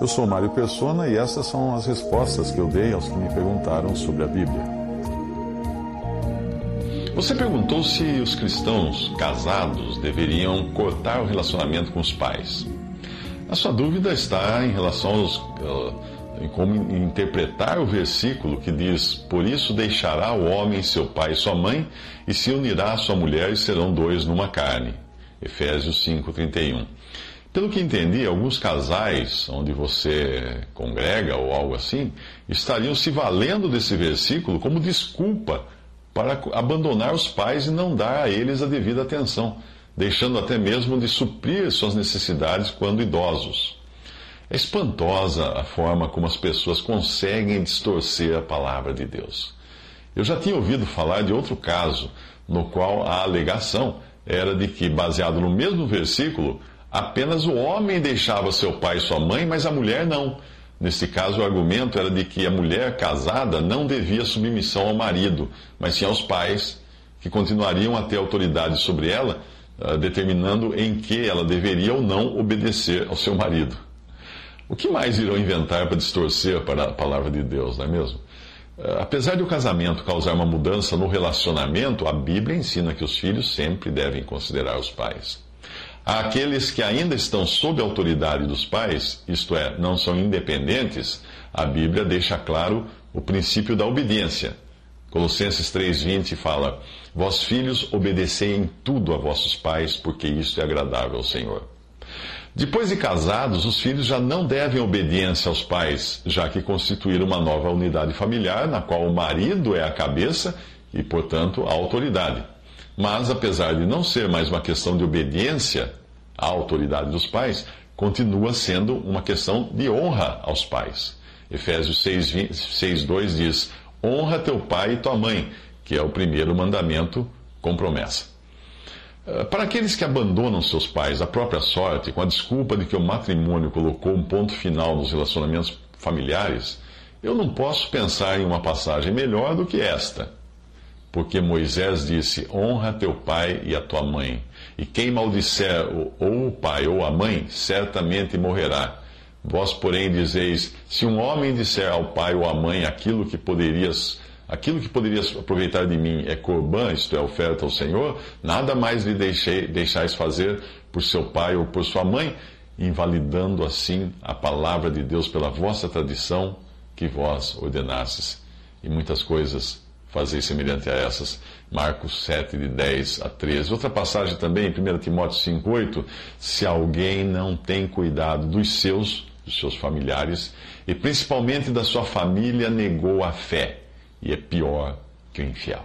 Eu sou Mário Persona e essas são as respostas que eu dei aos que me perguntaram sobre a Bíblia. Você perguntou se os cristãos casados deveriam cortar o relacionamento com os pais. A sua dúvida está em relação aos, uh, em como interpretar o versículo que diz: Por isso deixará o homem seu pai e sua mãe, e se unirá à sua mulher, e serão dois numa carne. Efésios 5,31. Pelo que entendi, alguns casais onde você congrega ou algo assim estariam se valendo desse versículo como desculpa para abandonar os pais e não dar a eles a devida atenção, deixando até mesmo de suprir suas necessidades quando idosos. É espantosa a forma como as pessoas conseguem distorcer a palavra de Deus. Eu já tinha ouvido falar de outro caso, no qual a alegação era de que, baseado no mesmo versículo, apenas o homem deixava seu pai e sua mãe, mas a mulher não. Nesse caso, o argumento era de que a mulher casada não devia submissão ao marido, mas sim aos pais, que continuariam a ter autoridade sobre ela, ah, determinando em que ela deveria ou não obedecer ao seu marido. O que mais irão inventar para distorcer a palavra de Deus, não é mesmo? Ah, apesar de o casamento causar uma mudança no relacionamento, a Bíblia ensina que os filhos sempre devem considerar os pais. Aqueles que ainda estão sob a autoridade dos pais, isto é, não são independentes, a Bíblia deixa claro o princípio da obediência. Colossenses 3,20 fala: Vós filhos, obedecei em tudo a vossos pais, porque isto é agradável ao Senhor. Depois de casados, os filhos já não devem obediência aos pais, já que constituíram uma nova unidade familiar, na qual o marido é a cabeça e, portanto, a autoridade. Mas, apesar de não ser mais uma questão de obediência à autoridade dos pais, continua sendo uma questão de honra aos pais. Efésios 6,2 diz: Honra teu pai e tua mãe, que é o primeiro mandamento com promessa. Eh, para aqueles que abandonam seus pais à própria sorte, com a desculpa de que o matrimônio colocou um ponto final nos relacionamentos familiares, eu não posso pensar em uma passagem melhor do que esta. Porque Moisés disse: Honra teu pai e a tua mãe. E quem maldisser ou o pai ou a mãe, certamente morrerá. Vós, porém, dizeis: Se um homem disser ao pai ou à mãe aquilo que poderias aquilo que poderias aproveitar de mim é corbã, isto é, oferta ao Senhor, nada mais lhe deixei, deixais fazer por seu pai ou por sua mãe, invalidando assim a palavra de Deus pela vossa tradição que vós ordenastes. E muitas coisas fazer semelhante a essas. Marcos 7, de 10 a 13. Outra passagem também, 1 Timóteo 5, 8. Se alguém não tem cuidado dos seus, dos seus familiares, e principalmente da sua família, negou a fé, e é pior que o infiel.